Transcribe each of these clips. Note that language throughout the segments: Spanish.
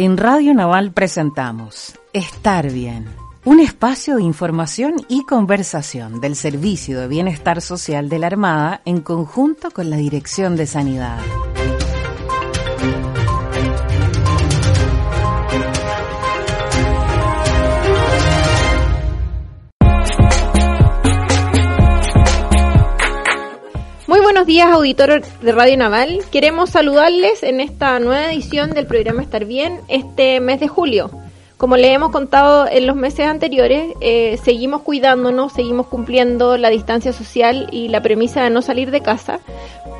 En Radio Naval presentamos Estar Bien, un espacio de información y conversación del Servicio de Bienestar Social de la Armada en conjunto con la Dirección de Sanidad. Buenos días, auditores de Radio Naval. Queremos saludarles en esta nueva edición del programa Estar Bien este mes de julio. Como le hemos contado en los meses anteriores, eh, seguimos cuidándonos, seguimos cumpliendo la distancia social y la premisa de no salir de casa,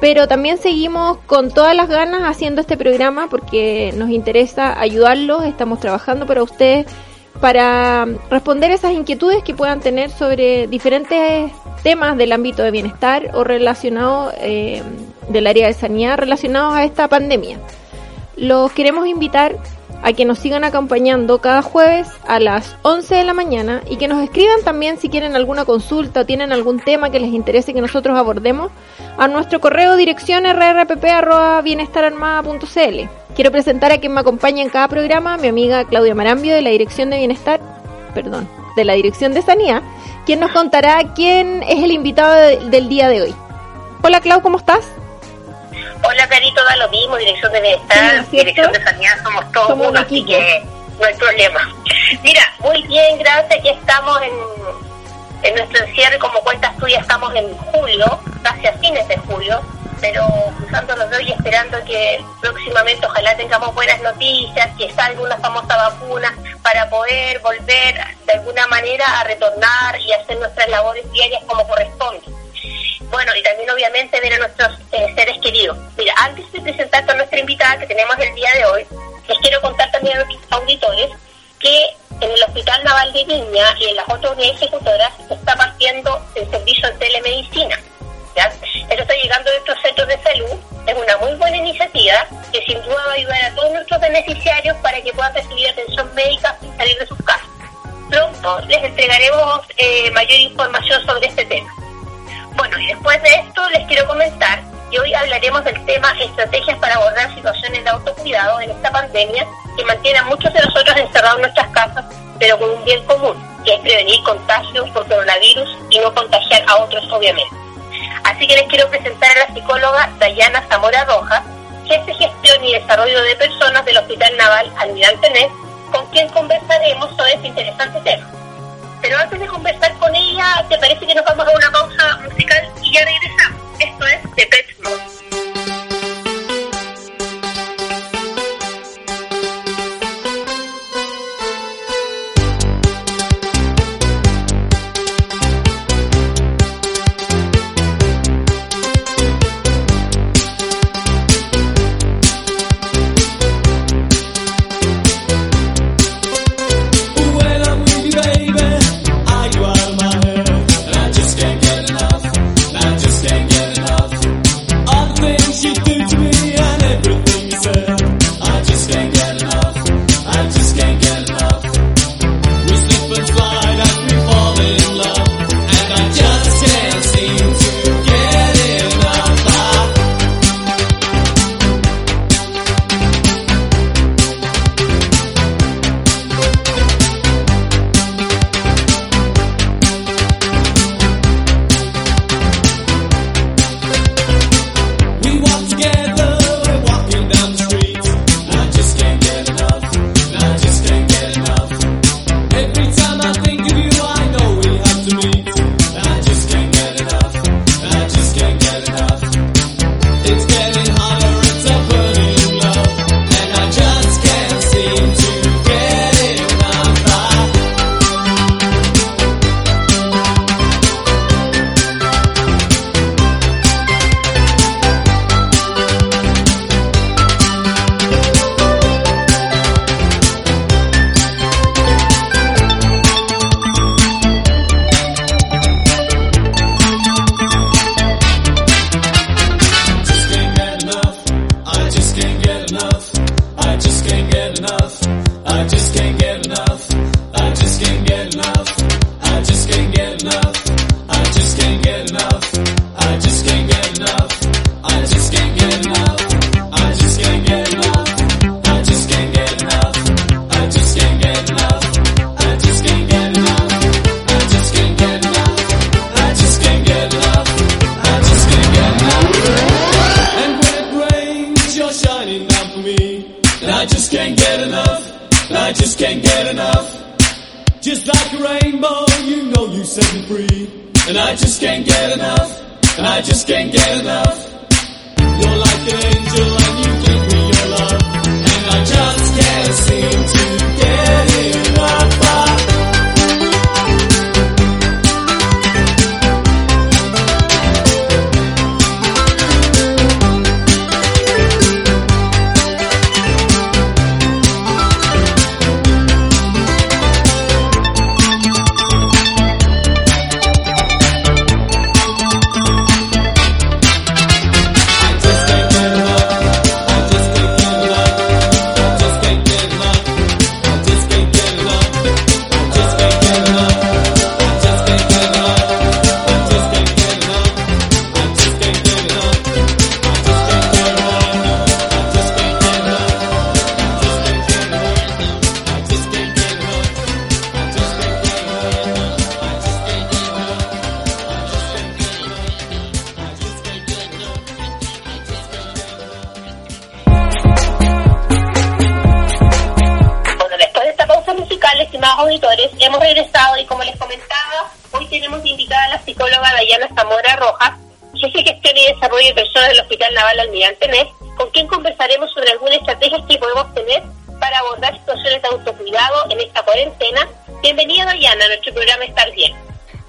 pero también seguimos con todas las ganas haciendo este programa porque nos interesa ayudarlos, estamos trabajando para ustedes para responder esas inquietudes que puedan tener sobre diferentes temas del ámbito de bienestar o relacionados eh, del área de sanidad relacionados a esta pandemia. Los queremos invitar a que nos sigan acompañando cada jueves a las 11 de la mañana y que nos escriban también si quieren alguna consulta o tienen algún tema que les interese que nosotros abordemos a nuestro correo dirección rrpp.bienestararmada.cl. Quiero presentar a quien me acompaña en cada programa, mi amiga Claudia Marambio de la Dirección de Bienestar, perdón, de la Dirección de Sanidad, quien nos contará quién es el invitado de- del día de hoy. Hola Clau, ¿cómo estás? Hola, Carito, da lo mismo, Dirección de Bienestar. Dirección de Sanidad, somos todos Somos un uno, así que no hay problema. Mira, muy bien, gracias, aquí estamos en, en nuestro encierre, como cuentas tú, ya estamos en julio, casi a fines de julio, pero cruzando los dedos y esperando que próximamente ojalá tengamos buenas noticias, que salga una famosa vacuna para poder volver de alguna manera a retornar y hacer nuestras labores diarias como corresponde. Bueno, y también obviamente ver a nuestros eh, seres queridos. Mira, antes de presentarte a nuestra invitada que tenemos el día de hoy, les quiero contar también a nuestros auditores que en el Hospital Naval de Viña y en las otras unidades ejecutoras se está partiendo el servicio de telemedicina. ¿ya? Esto está llegando de nuestros centros de salud, es una muy buena iniciativa que sin duda va a ayudar a todos nuestros beneficiarios para que puedan recibir atención médica sin salir de sus casas. Pronto les entregaremos eh, mayor información sobre este tema. Bueno, y después de esto les quiero comentar que hoy hablaremos del tema estrategias para abordar situaciones de autocuidado en esta pandemia que mantiene a muchos de nosotros encerrados en nuestras casas, pero con un bien común, que es prevenir contagios por coronavirus y no contagiar a otros, obviamente. Así que les quiero presentar a la psicóloga Dayana Zamora Rojas, jefe de gestión y desarrollo de personas del Hospital Naval Almirante Nes, con quien conversaremos sobre este interesante tema. Pero antes de conversar con ella, ¿te parece que nos vamos a una pausa musical y ya regresamos? Esto es The Pet Mode. can get.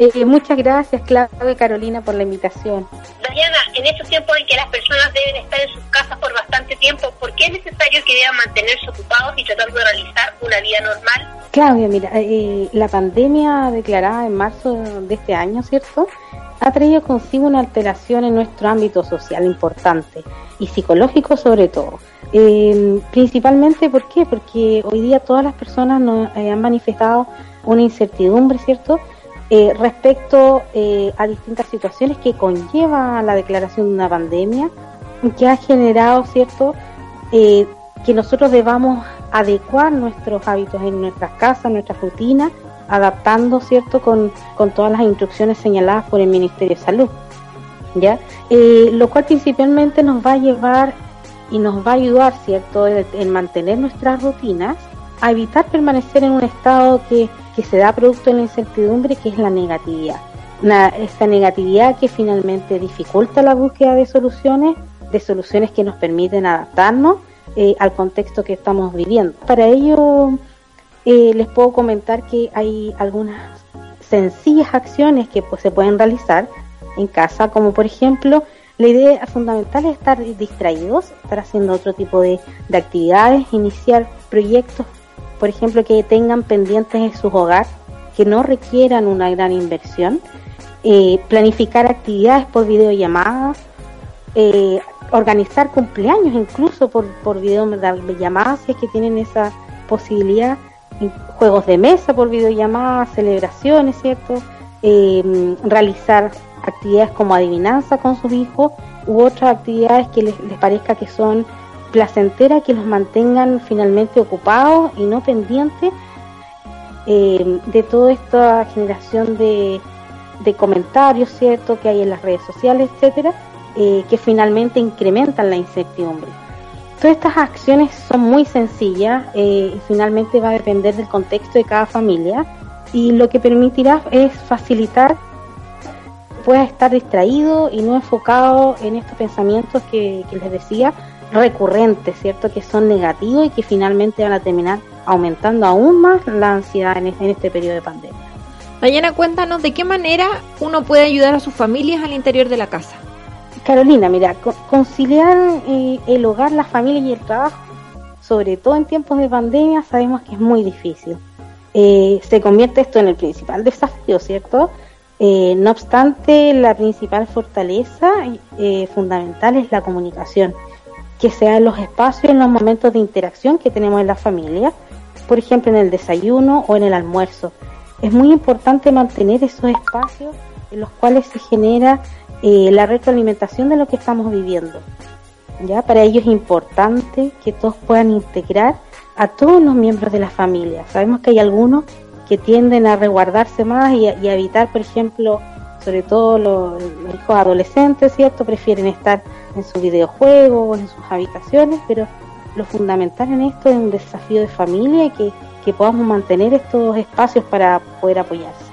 Eh, muchas gracias, Claudia y Carolina, por la invitación. Dayana, en estos tiempos en que las personas deben estar en sus casas por bastante tiempo, ¿por qué es necesario que deban mantenerse ocupados y tratando de realizar una vida normal? Claudia, mira, eh, la pandemia declarada en marzo de este año, ¿cierto? Ha traído consigo una alteración en nuestro ámbito social importante y psicológico sobre todo. Eh, principalmente, ¿por qué? Porque hoy día todas las personas nos eh, han manifestado una incertidumbre, ¿cierto? Eh, respecto eh, a distintas situaciones que conlleva la declaración de una pandemia, que ha generado, ¿cierto?, eh, que nosotros debamos adecuar nuestros hábitos en nuestras casas, nuestras rutinas, adaptando, ¿cierto?, con, con todas las instrucciones señaladas por el Ministerio de Salud. ¿Ya? Lo cual principalmente nos va a llevar y nos va a ayudar, ¿cierto?, en mantener nuestras rutinas, a evitar permanecer en un estado que, que se da producto de la incertidumbre, que es la negatividad. Una- esa negatividad que finalmente dificulta la búsqueda de soluciones, de soluciones que nos permiten adaptarnos eh, al contexto que estamos viviendo. Para ello, eh, les puedo comentar que hay algunas sencillas acciones que pues, se pueden realizar en casa, como por ejemplo, la idea fundamental es estar distraídos, estar haciendo otro tipo de, de actividades, iniciar proyectos, por ejemplo, que tengan pendientes en sus hogares, que no requieran una gran inversión, eh, planificar actividades por videollamadas, eh, organizar cumpleaños incluso por, por videollamadas, si es que tienen esa posibilidad, juegos de mesa por videollamadas, celebraciones, ¿cierto? Eh, realizar actividades como adivinanza con sus hijos u otras actividades que les parezca que son placenteras, que los mantengan finalmente ocupados y no pendientes eh, de toda esta generación de, de comentarios, ¿cierto?, que hay en las redes sociales, etcétera, eh, que finalmente incrementan la incertidumbre. Todas estas acciones son muy sencillas eh, y finalmente va a depender del contexto de cada familia y lo que permitirá es facilitar puedas estar distraído y no enfocado en estos pensamientos que, que les decía recurrentes, ¿cierto? Que son negativos y que finalmente van a terminar aumentando aún más la ansiedad en este, en este periodo de pandemia. Dayana, cuéntanos de qué manera uno puede ayudar a sus familias al interior de la casa. Carolina, mira, co- conciliar eh, el hogar, la familia y el trabajo, sobre todo en tiempos de pandemia, sabemos que es muy difícil. Eh, se convierte esto en el principal desafío, ¿cierto? Eh, no obstante, la principal fortaleza eh, fundamental es la comunicación, que sea en los espacios, en los momentos de interacción que tenemos en la familia, por ejemplo en el desayuno o en el almuerzo. Es muy importante mantener esos espacios en los cuales se genera eh, la retroalimentación de lo que estamos viviendo. ¿ya? Para ello es importante que todos puedan integrar a todos los miembros de la familia. Sabemos que hay algunos que tienden a resguardarse más y y a evitar, por ejemplo, sobre todo los, los hijos adolescentes, ¿cierto? Prefieren estar en su videojuego o en sus habitaciones, pero lo fundamental en esto es un desafío de familia y que que podamos mantener estos espacios para poder apoyarse.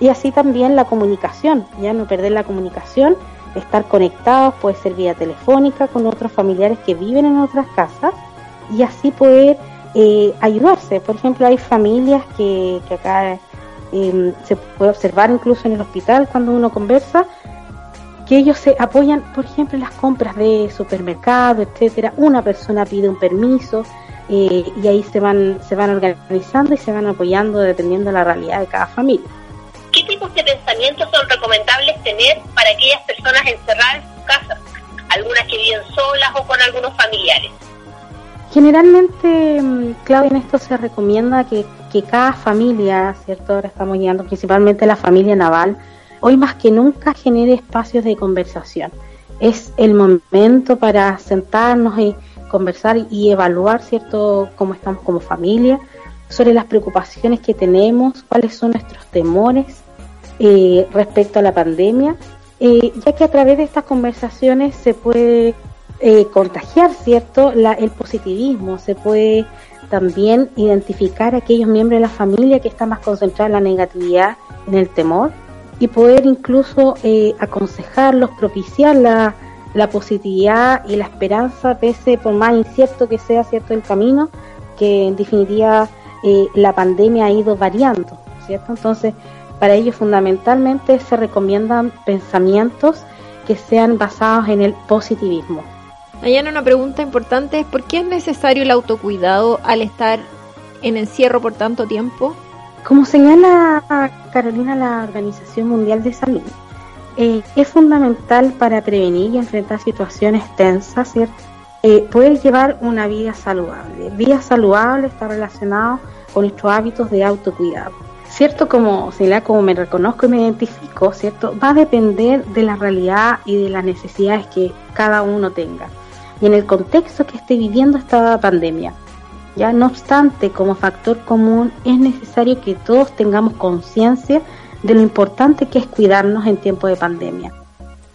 Y así también la comunicación, ya no perder la comunicación, estar conectados, puede ser vía telefónica con otros familiares que viven en otras casas y así poder eh, ayudarse. Por ejemplo, hay familias que, que acá eh, se puede observar incluso en el hospital cuando uno conversa, que ellos se apoyan, por ejemplo, en las compras de supermercado, etcétera. Una persona pide un permiso eh, y ahí se van, se van organizando y se van apoyando dependiendo de la realidad de cada familia. ¿Qué tipos de pensamientos son recomendables tener para aquellas personas encerradas en sus casas? Algunas que viven solas o con algunos familiares. Generalmente, mm, Claudia, en esto se recomienda que, que cada familia, ¿cierto? Ahora estamos guiando principalmente la familia naval, hoy más que nunca genere espacios de conversación. Es el momento para sentarnos y conversar y evaluar, ¿cierto?, cómo estamos como familia, sobre las preocupaciones que tenemos, cuáles son nuestros temores eh, respecto a la pandemia, eh, ya que a través de estas conversaciones se puede eh, contagiar, ¿cierto?, la, el positivismo, se puede también identificar a aquellos miembros de la familia que están más concentrados en la negatividad, en el temor, y poder incluso eh, aconsejarlos, propiciar la, positividad y la esperanza, pese por más incierto que sea cierto el camino, que en definitiva eh, la pandemia ha ido variando, ¿cierto? Entonces, para ello fundamentalmente se recomiendan pensamientos que sean basados en el positivismo. Mañana una pregunta importante es ¿por qué es necesario el autocuidado al estar en encierro por tanto tiempo? Como señala Carolina la Organización Mundial de Salud, eh, es fundamental para prevenir y enfrentar situaciones tensas, ¿cierto? Eh, poder llevar una vida saludable. Vida saludable está relacionado con nuestros hábitos de autocuidado. Cierto, como señala, como me reconozco y me identifico, ¿cierto? Va a depender de la realidad y de las necesidades que cada uno tenga y en el contexto que esté viviendo esta pandemia. Ya no obstante, como factor común es necesario que todos tengamos conciencia de lo importante que es cuidarnos en tiempo de pandemia.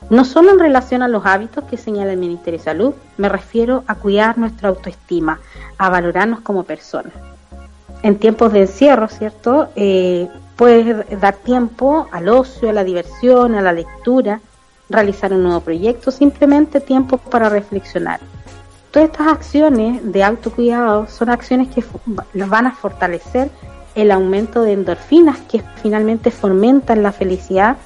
No solo en relación a los hábitos que señala el Ministerio de Salud, me refiero a cuidar nuestra autoestima, a valorarnos como personas. En tiempos de encierro, ¿cierto? Eh, puedes dar tiempo al ocio, a la diversión, a la lectura, realizar un nuevo proyecto, simplemente tiempo para reflexionar. Todas estas acciones de autocuidado son acciones que van a fortalecer el aumento de endorfinas que finalmente fomentan la felicidad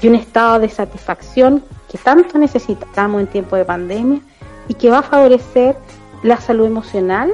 y un estado de satisfacción que tanto necesitamos en tiempo de pandemia y que va a favorecer la salud emocional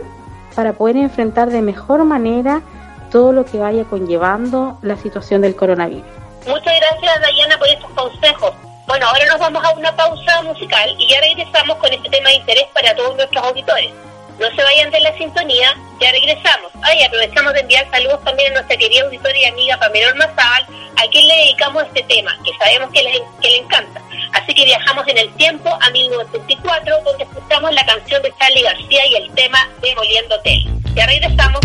para poder enfrentar de mejor manera todo lo que vaya conllevando la situación del coronavirus. Muchas gracias, Dayana, por estos consejos. Bueno, ahora nos vamos a una pausa musical y ya regresamos con este tema de interés para todos nuestros auditores. No se vayan de la sintonía, ya regresamos. Ay, aprovechamos de enviar saludos también a nuestra querida auditora y amiga Pamela Ormazábal, a quien le dedicamos este tema, que sabemos que le, que le encanta. Así que viajamos en el tiempo a 1974, donde escuchamos la canción de Charlie García y el tema Demoliendo Hotel. Ya regresamos.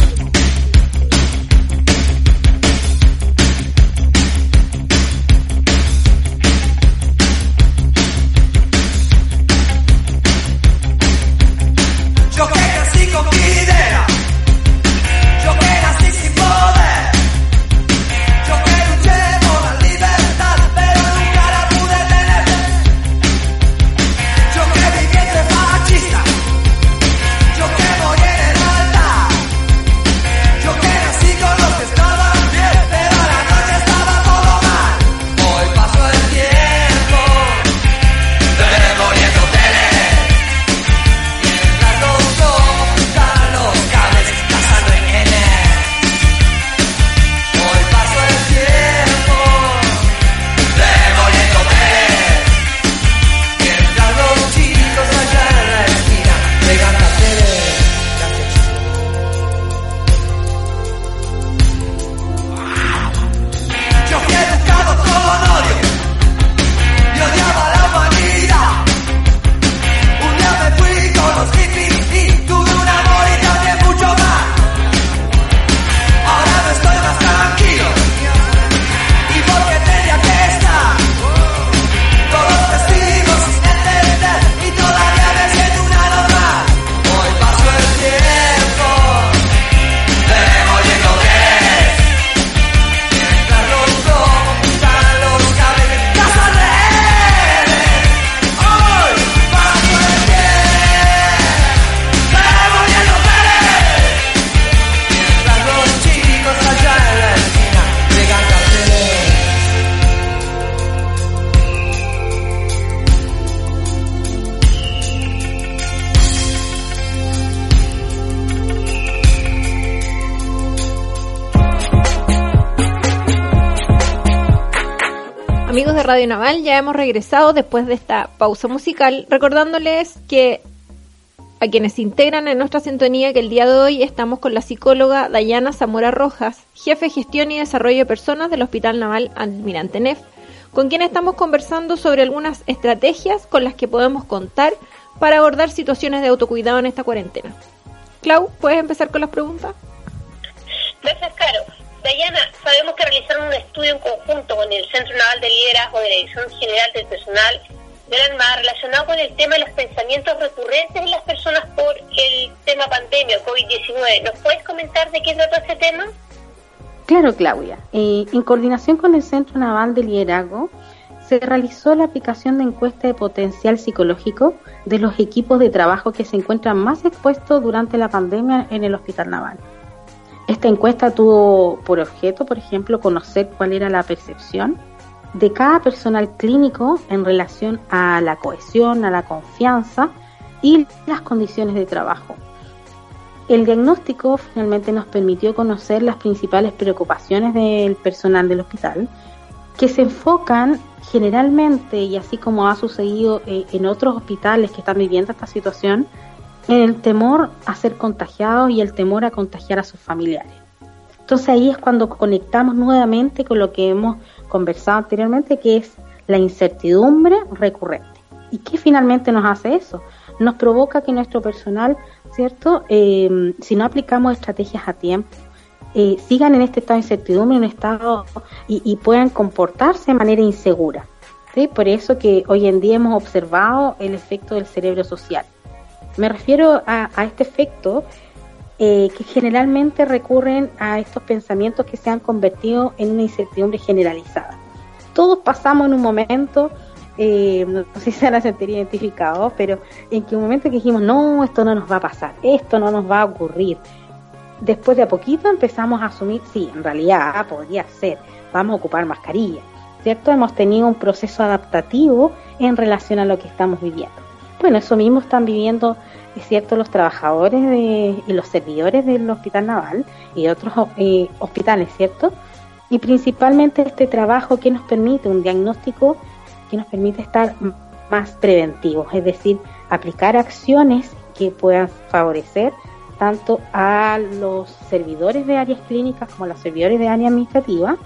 Naval. Ya hemos regresado después de esta pausa musical, recordándoles que a quienes integran en nuestra sintonía que el día de hoy estamos con la psicóloga Dayana Zamora Rojas, jefe de gestión y desarrollo de personas del Hospital Naval Almirante Neff, con quien estamos conversando sobre algunas estrategias con las que podemos contar para abordar situaciones de autocuidado en esta cuarentena. Clau, ¿puedes empezar con las preguntas? Gracias, Caro. Dayana, sabemos que realizaron un estudio en conjunto con el Centro Naval de Liderazgo de la Dirección General del Personal de la Armada relacionado con el tema de los pensamientos recurrentes en las personas por el tema pandemia COVID-19. ¿Nos puedes comentar de qué trata ese tema? Claro, Claudia. Eh, en coordinación con el Centro Naval de Liderazgo, se realizó la aplicación de encuesta de potencial psicológico de los equipos de trabajo que se encuentran más expuestos durante la pandemia en el Hospital Naval. Esta encuesta tuvo por objeto, por ejemplo, conocer cuál era la percepción de cada personal clínico en relación a la cohesión, a la confianza y las condiciones de trabajo. El diagnóstico finalmente nos permitió conocer las principales preocupaciones del personal del hospital, que se enfocan generalmente, y así como ha sucedido eh, en otros hospitales que están viviendo esta situación, el temor a ser contagiados y el temor a contagiar a sus familiares. Entonces ahí es cuando conectamos nuevamente con lo que hemos conversado anteriormente, que es la incertidumbre recurrente. ¿Y qué finalmente nos hace eso? Nos provoca que nuestro personal, ¿cierto? Eh, si no aplicamos estrategias a tiempo, eh, sigan en este estado de incertidumbre, en un estado y, y puedan comportarse de manera insegura. ¿sí? Por eso que hoy en día hemos observado el efecto del cerebro social. Me refiero a, a este efecto eh, que generalmente recurren a estos pensamientos que se han convertido en una incertidumbre generalizada. Todos pasamos en un momento, eh, no sé si se van a sentir identificados, pero en que un momento que dijimos, no, esto no nos va a pasar, esto no nos va a ocurrir. Después de a poquito empezamos a asumir, sí, en realidad podría ser, vamos a ocupar mascarilla, ¿cierto? Hemos tenido un proceso adaptativo en relación a lo que estamos viviendo. Bueno, eso mismo están viviendo es cierto, los trabajadores de, y los servidores del Hospital Naval y otros eh, hospitales, ¿cierto? Y principalmente este trabajo que nos permite un diagnóstico que nos permite estar más preventivos, es decir, aplicar acciones que puedan favorecer tanto a los servidores de áreas clínicas como a los servidores de área administrativa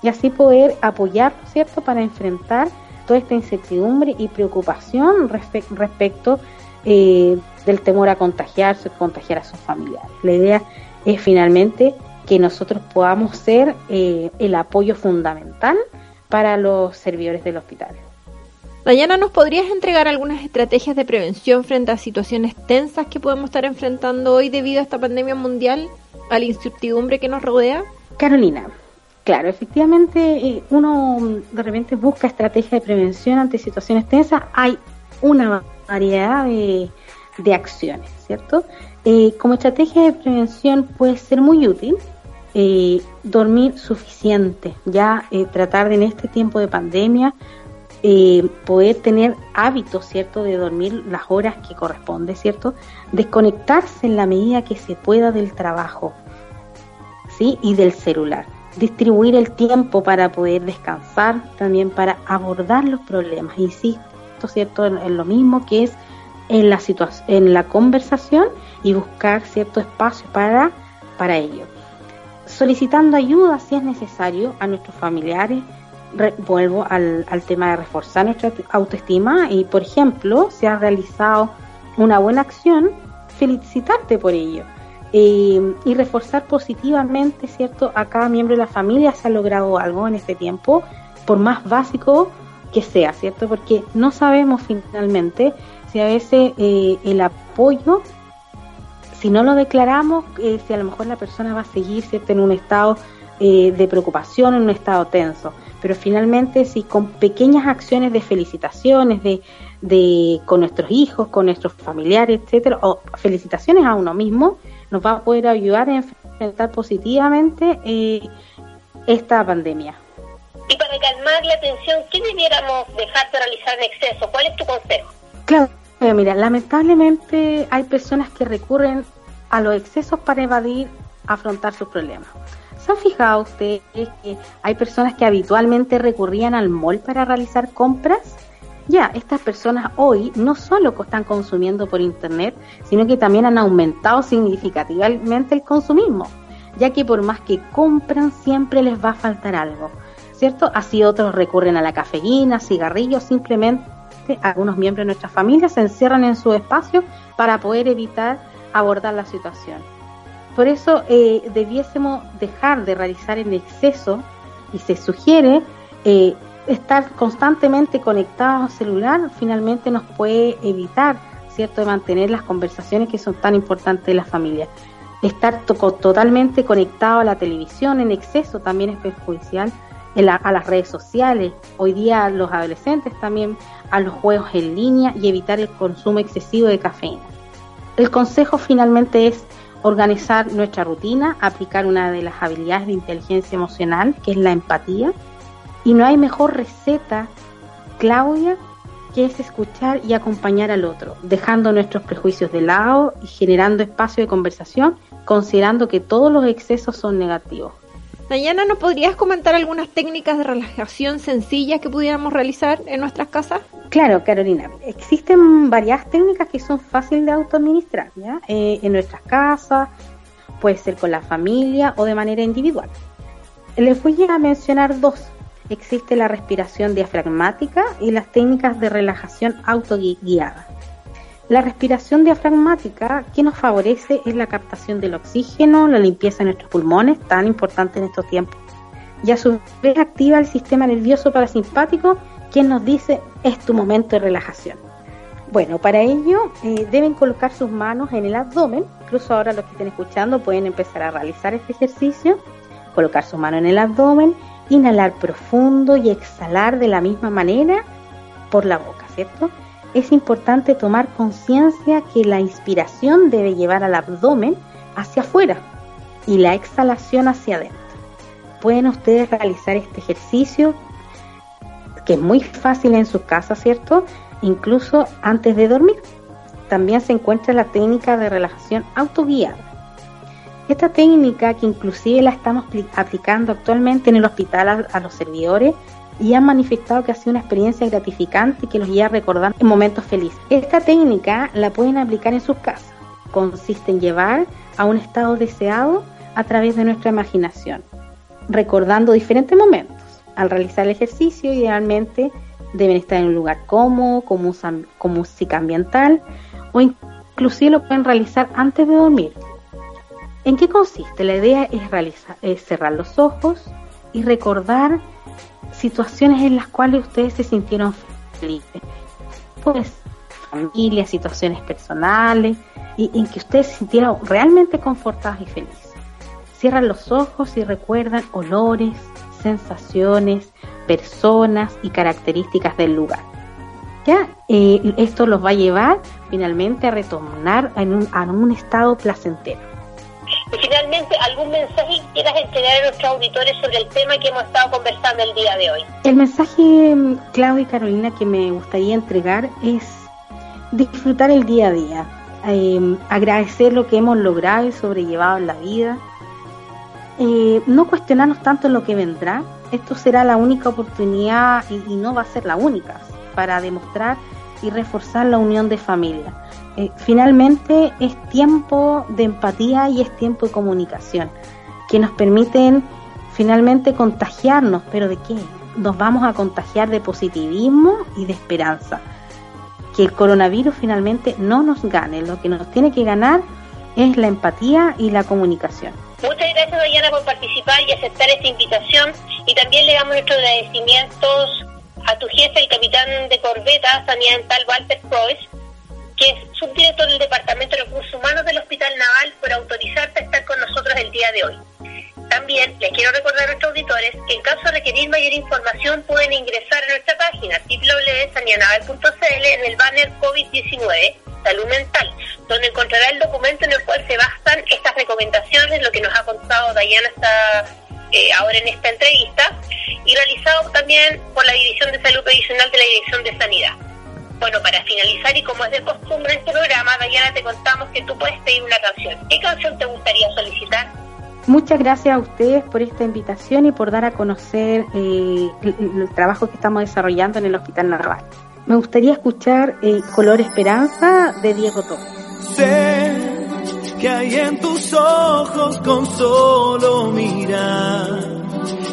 y así poder apoyar, ¿cierto?, para enfrentar toda esta incertidumbre y preocupación respecto eh, del temor a contagiarse, contagiar a sus familiares. La idea es finalmente que nosotros podamos ser eh, el apoyo fundamental para los servidores del hospital. Dayana, ¿nos podrías entregar algunas estrategias de prevención frente a situaciones tensas que podemos estar enfrentando hoy debido a esta pandemia mundial, a la incertidumbre que nos rodea? Carolina, claro, efectivamente eh, uno de repente busca estrategias de prevención ante situaciones tensas. Hay una variedad de, de acciones, ¿cierto? Eh, como estrategia de prevención puede ser muy útil eh, dormir suficiente, ya tratar de en este tiempo de pandemia poder tener hábitos, ¿cierto? De dormir las horas que corresponde, ¿cierto? Desconectarse en la medida que se pueda del trabajo, ¿sí? Y del celular. Distribuir el tiempo para poder descansar, también para abordar los problemas. Insisto, ¿cierto? en lo mismo que es en la en la conversación y buscar cierto espacio para, para ello. Solicitando ayuda si es necesario a nuestros familiares, vuelvo al, al tema de reforzar nuestra autoestima y, por ejemplo, si has realizado una buena acción, felicitarte por ello. Eh, y reforzar positivamente, ¿cierto? A cada miembro de la familia se ha logrado algo en este tiempo, por más básico que sea, ¿cierto? Porque no sabemos finalmente si a veces eh, el apoyo, si no lo declaramos, eh, si a lo mejor la persona va a seguir ¿cierto? en un estado eh, de preocupación, en un estado tenso. Pero finalmente, si con pequeñas acciones de felicitaciones, de, de con nuestros hijos, con nuestros familiares, etcétera, o felicitaciones a uno mismo, nos va a poder ayudar a enfrentar positivamente esta pandemia. Y para calmar la tensión, ¿qué debiéramos dejar de realizar en exceso? ¿Cuál es tu consejo? Claro, mira, lamentablemente hay personas que recurren a los excesos para evadir afrontar sus problemas. ¿Se han fijado ustedes que hay personas que habitualmente recurrían al mall para realizar compras? Ya, estas personas hoy no solo están consumiendo por Internet, sino que también han aumentado significativamente el consumismo, ya que por más que compran siempre les va a faltar algo, ¿cierto? Así otros recurren a la cafeína, cigarrillos, simplemente algunos miembros de nuestra familia se encierran en su espacio para poder evitar abordar la situación. Por eso eh, debiésemos dejar de realizar en exceso y se sugiere eh, estar constantemente conectados al celular, finalmente nos puede evitar, ¿cierto?, de mantener las conversaciones que son tan importantes de la familia. Estar totalmente conectado a la televisión en exceso también es perjudicial, a las redes sociales, hoy día los adolescentes también a los juegos en línea y evitar el consumo excesivo de cafeína. El consejo finalmente es organizar nuestra rutina, aplicar una de las habilidades de inteligencia emocional, que es la empatía. Y no hay mejor receta, Claudia, que es escuchar y acompañar al otro, dejando nuestros prejuicios de lado y generando espacio de conversación, considerando que todos los excesos son negativos. Dayana, ¿nos podrías comentar algunas técnicas de relajación sencillas que pudiéramos realizar en nuestras casas? Claro, Carolina. Existen varias técnicas que son fáciles de autoadministrar ¿ya? Eh, en nuestras casas, puede ser con la familia o de manera individual. Les voy a mencionar dos. Existe la respiración diafragmática y las técnicas de relajación autoguiada. La respiración diafragmática, que nos favorece es la captación del oxígeno, la limpieza de nuestros pulmones, tan importante en estos tiempos. Y a su vez activa el sistema nervioso parasimpático, quien nos dice es tu momento de relajación. Bueno, para ello eh, deben colocar sus manos en el abdomen, incluso ahora los que estén escuchando pueden empezar a realizar este ejercicio, colocar su mano en el abdomen, inhalar profundo y exhalar de la misma manera por la boca, ¿cierto? es importante tomar conciencia que la inspiración debe llevar al abdomen hacia afuera y la exhalación hacia adentro. Pueden ustedes realizar este ejercicio que es muy fácil en su casa, ¿cierto? Incluso antes de dormir. También se encuentra la técnica de relajación autoguiada. Esta técnica que inclusive la estamos aplicando actualmente en el hospital a, los servidores y han manifestado que ha sido una experiencia gratificante y que los lleva recordando en momentos felices. Esta técnica la pueden aplicar en sus casas. Consiste en llevar a un estado deseado a través de nuestra imaginación, recordando diferentes momentos. Al realizar el ejercicio, idealmente deben estar en un lugar cómodo, con, música ambiental o inclusive lo pueden realizar antes de dormir. ¿En qué consiste? La idea es, realizar, es cerrar los ojos y recordar situaciones en las cuales ustedes se sintieron felices. Pues familia, situaciones personales, y en que ustedes se sintieron realmente confortados y felices. Cierran los ojos y recuerdan olores, sensaciones, personas y características del lugar. ¿Ya? Eh, esto los va a llevar finalmente a retornar en un, a un estado placentero. ¿Algún mensaje que quieras entregar a nuestros auditores sobre el tema que hemos estado conversando el día de hoy? El mensaje, Claudia y Carolina, que me gustaría entregar es disfrutar el día a día, eh, agradecer lo que hemos logrado y sobrellevado en la vida, eh, no cuestionarnos tanto en lo que vendrá, esto será la única oportunidad y, y no va a ser la única para demostrar y reforzar la unión de familia eh, finalmente es tiempo de empatía y es tiempo de comunicación, que nos permiten finalmente contagiarnos, pero ¿de qué? Nos vamos a contagiar de positivismo y de esperanza. Que el coronavirus finalmente no nos gane, lo que nos tiene que ganar es la empatía y la comunicación. Muchas gracias, Diana, por participar y aceptar esta invitación. Y también le damos nuestros agradecimientos a tu jefe, el capitán de corbeta, Tal Walter Preuss, que es subdirector del Departamento de Recursos Humanos del Hospital Naval, por autorizarte a estar con nosotros el día de hoy. También les quiero recordar a nuestros auditores que en caso de requerir mayor información pueden ingresar a nuestra página www.sanianaval.cl en el banner COVID-19, salud mental, donde encontrará el documento en el cual se bastan estas recomendaciones, lo que nos ha contado Dayana hasta eh, ahora en esta entrevista, también por la División de Salud Provisional de la Dirección de Sanidad. Bueno, para finalizar y como es de costumbre en este programa, Dayana, te contamos que tú puedes pedir una canción. ¿Qué canción te gustaría solicitar? Muchas gracias a ustedes por esta invitación y por dar a conocer eh, el, el trabajo que estamos desarrollando en el Hospital Naval. Me gustaría escuchar eh, Color Esperanza de Diego Torres. Sé que hay en tus ojos con solo mirar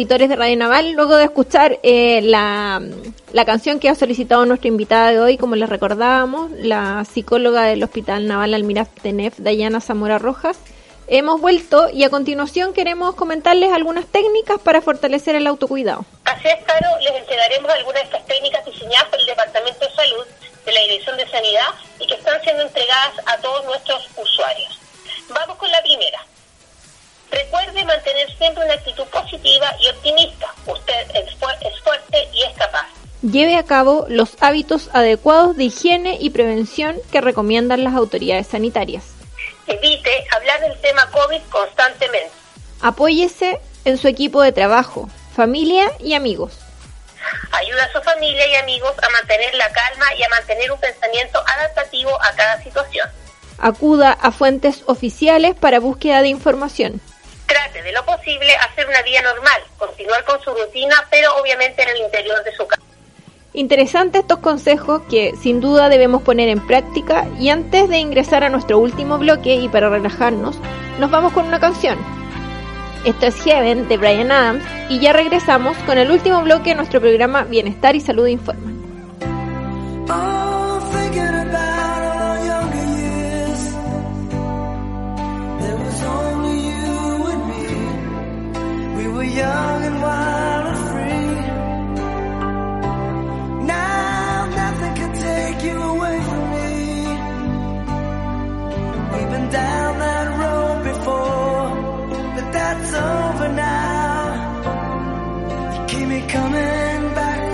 Auditores de Radio Naval, luego de escuchar eh, la, la canción que ha solicitado nuestra invitada de hoy, como les recordábamos, la psicóloga del Hospital Naval Almirante Nef, Dayana Zamora Rojas, hemos vuelto y a continuación queremos comentarles algunas técnicas para fortalecer el autocuidado. Así es, Caro, les entregaremos algunas de estas técnicas diseñadas por el Departamento de Salud de la Dirección de Sanidad y que están siendo entregadas a todos nuestros usuarios. Vamos con la primera. Recuerde mantener siempre una actitud positiva y optimista. Usted es, fu- es fuerte y es capaz. lleve a cabo los hábitos adecuados de higiene y prevención que recomiendan las autoridades sanitarias. Evite hablar del tema COVID constantemente. Apóyese en su equipo de trabajo, familia y amigos. Ayuda a su familia y amigos a mantener la calma y a mantener un pensamiento adaptativo a cada situación. Acuda a fuentes oficiales para búsqueda de información. Trate de lo posible hacer una vida normal, continuar con su rutina, pero obviamente en el interior de su casa. Interesantes estos consejos que sin duda debemos poner en práctica y antes de ingresar a nuestro último bloque y para relajarnos, nos vamos con una canción. Esto es Heaven de Brian Adams y ya regresamos con el último bloque de nuestro programa Bienestar y Salud Informa. Young and wild and free. Now nothing can take you away from me. We've been down that road before, but that's over now. You keep me coming back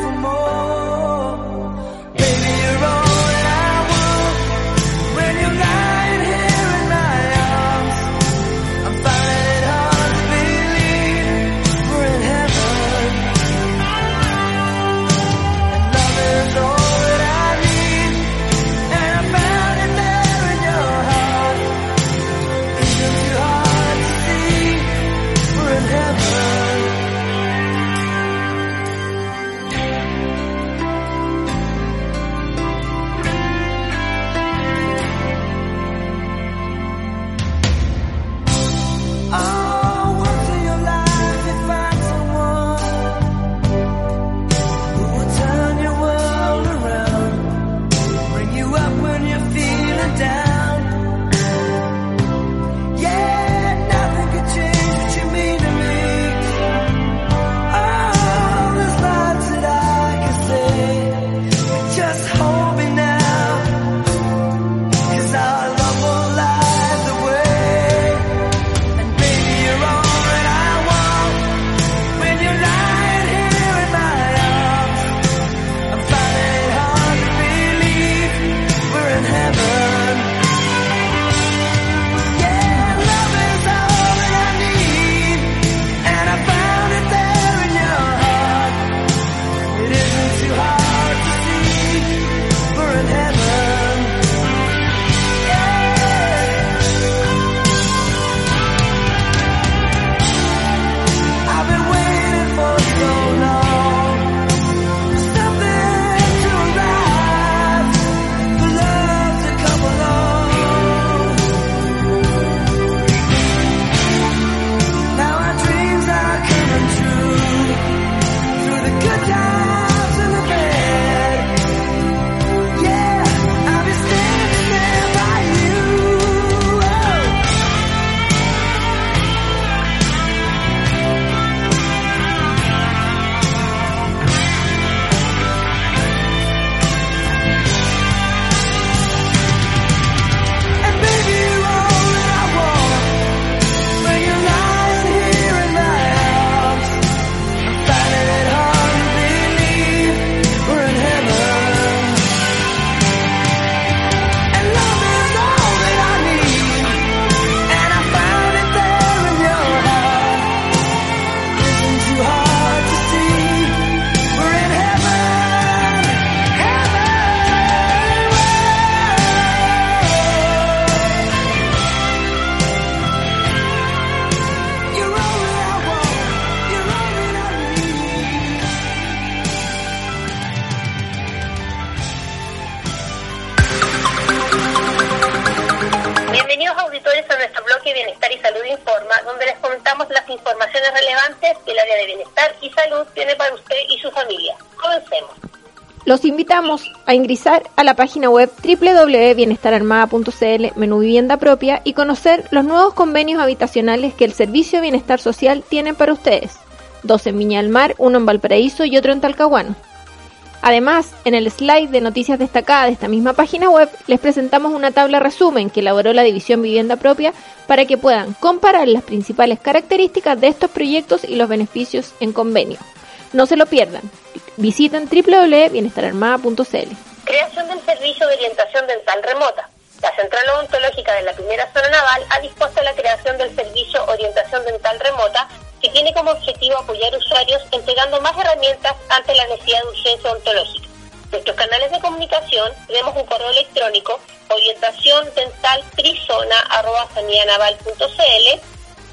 a ingresar a la página web www.bienestararmada.cl, menú vivienda propia y conocer los nuevos convenios habitacionales que el Servicio de Bienestar Social tiene para ustedes. Dos en Viña del Mar, uno en Valparaíso y otro en Talcahuano. Además, en el slide de noticias destacadas de esta misma página web, les presentamos una tabla resumen que elaboró la División Vivienda Propia para que puedan comparar las principales características de estos proyectos y los beneficios en convenio. No se lo pierdan. Visiten www.bienestararmada.cl. Creación del servicio de orientación dental remota. La Central Odontológica de la Primera Zona Naval ha dispuesto la creación del servicio Orientación Dental Remota que tiene como objetivo apoyar usuarios entregando más herramientas ante la necesidad de urgencia odontológica. Nuestros canales de comunicación tenemos un correo electrónico orientación dental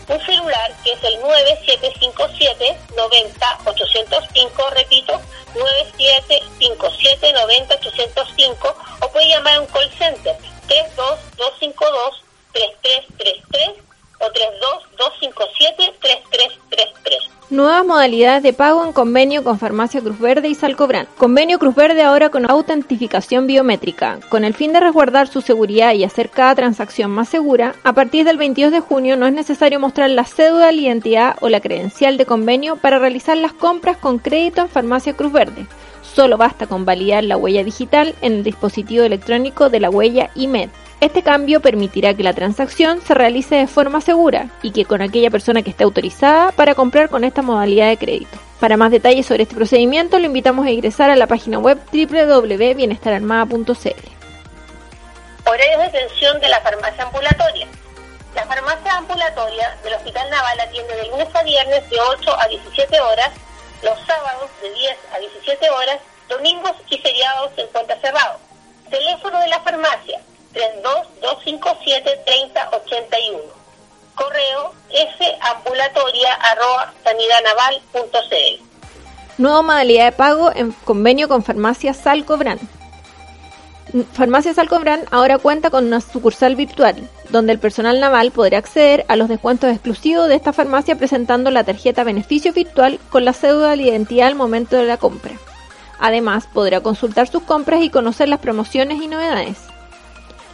un celular que es el 9757 90 805, repito, 9757 90 805 o puede llamar a un call center 32252 3333 o 32257 3333. Nuevas modalidades de pago en convenio con Farmacia Cruz Verde y Salcobran. Convenio Cruz Verde ahora con autentificación biométrica. Con el fin de resguardar su seguridad y hacer cada transacción más segura, a partir del 22 de junio no es necesario mostrar la cédula de identidad o la credencial de convenio para realizar las compras con crédito en Farmacia Cruz Verde. Solo basta con validar la huella digital en el dispositivo electrónico de la huella IMED. Este cambio permitirá que la transacción se realice de forma segura y que con aquella persona que esté autorizada para comprar con esta modalidad de crédito. Para más detalles sobre este procedimiento, lo invitamos a ingresar a la página web www.bienestararmada.cl. Horarios de atención de la farmacia ambulatoria. La farmacia ambulatoria del Hospital Naval atiende de lunes a viernes de 8 a 17 horas, los sábados de 10 a 17 horas, domingos y feriados se encuentra cerrado. Teléfono de la farmacia 32257-3081. Correo fambulatoria.sanidadnaval.cl. Nueva modalidad de pago en convenio con Farmacia Salcobran. Farmacia Salcobran ahora cuenta con una sucursal virtual, donde el personal naval podrá acceder a los descuentos exclusivos de esta farmacia presentando la tarjeta beneficio virtual con la cédula de identidad al momento de la compra. Además, podrá consultar sus compras y conocer las promociones y novedades.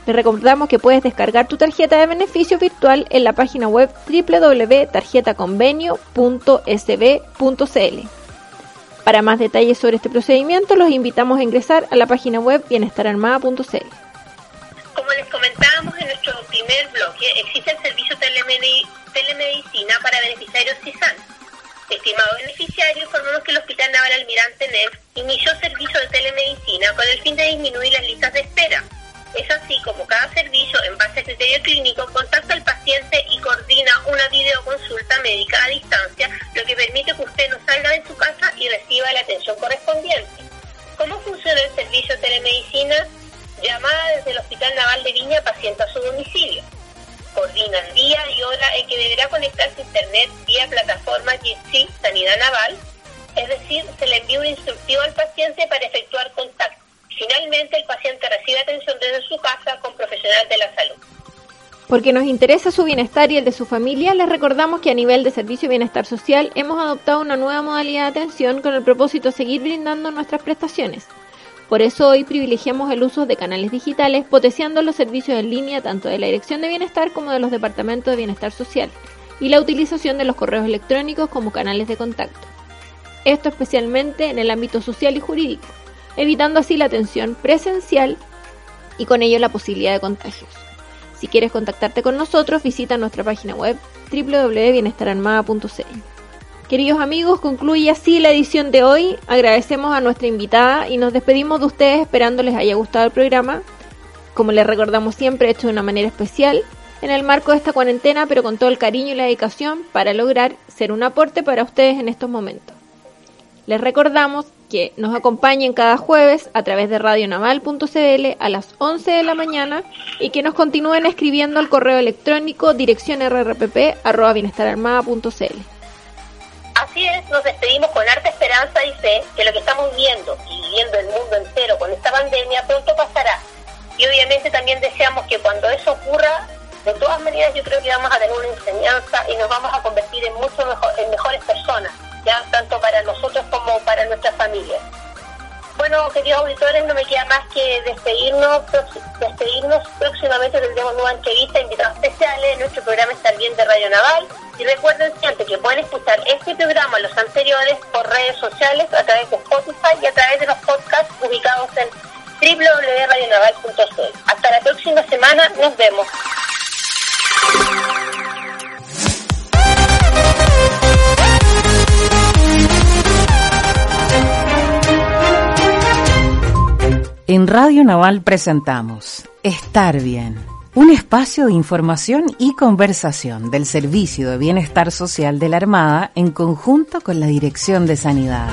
Te recordamos que puedes descargar tu tarjeta de beneficio virtual en la página web www.tarjetaconvenio.sb.cl. Para más detalles sobre este procedimiento, los invitamos a ingresar a la página web bienestararmada.cl. Como les comentábamos en nuestro primer bloque, existe el servicio telemedi telemedicina para beneficiarios CISAN. Estimado beneficiario, informamos que el Hospital Naval Almirante NEF inició servicio de telemedicina con el fin de disminuir las listas de espera es así como cada servicio, en base a criterio clínico, contacta al paciente y coordina una videoconsulta médica a distancia, lo que permite que usted no salga de su casa y reciba la atención correspondiente. De Viña paciente a su domicilio. Coordina el día y hora en que deberá conectarse a Internet vía plataforma Jitsi Sanidad Naval, es decir, se le envía un instructivo al paciente para efectuar contacto. Finalmente, el paciente recibe atención desde su casa con profesionales de la salud. Porque nos interesa su bienestar y el de su familia, les recordamos que a nivel de Servicio de Bienestar Social hemos adoptado una nueva modalidad de atención con el propósito de seguir brindando nuestras prestaciones. Por eso hoy privilegiamos el uso de canales digitales, potenciando los servicios en línea tanto de la Dirección de Bienestar como de los Departamentos de Bienestar Social, y la utilización de los correos electrónicos como canales de contacto. Esto especialmente en el ámbito social y jurídico evitando así la atención presencial y con ello la posibilidad de contagios. Si quieres contactarte con nosotros, visita nuestra página web www.bienestararmada.cl. Queridos amigos, concluye así la edición de hoy. Agradecemos a nuestra invitada y nos despedimos de ustedes esperando les haya gustado el programa. Como les recordamos siempre, hecho de una manera especial, en el marco de esta cuarentena, pero con todo el cariño y la dedicación para lograr ser un aporte para ustedes en estos momentos. Les recordamos que nos acompañen cada jueves a través de radionaval.cl a las 11 de la mañana y que nos continúen escribiendo al correo electrónico dirección rrpp@bienestararmada.cl. Así nos despedimos con harta esperanza y fe que lo que estamos viendo y viviendo el mundo entero con esta pandemia pronto pasará. Y obviamente también deseamos que cuando eso ocurra, de todas maneras yo creo que vamos a tener una enseñanza y nos vamos a convertir en mucho mejor, en mejores personas ya tanto para nosotros como para nuestra familia. Bueno, queridos auditores, no me queda más que despedirnos. Despedirnos próximamente tendremos nueva entrevista, invitados especiales nuestro programa Estar Bien de Radio Naval. Y recuerden siempre que pueden escuchar este programa, los anteriores, por redes sociales, a través de Spotify y a través de los podcasts ubicados en www.radionaval.cl. Hasta la próxima semana, nos vemos. En Radio Naval presentamos Estar Bien, un espacio de información y conversación del Servicio de Bienestar Social de la Armada en conjunto con la Dirección de Sanidad.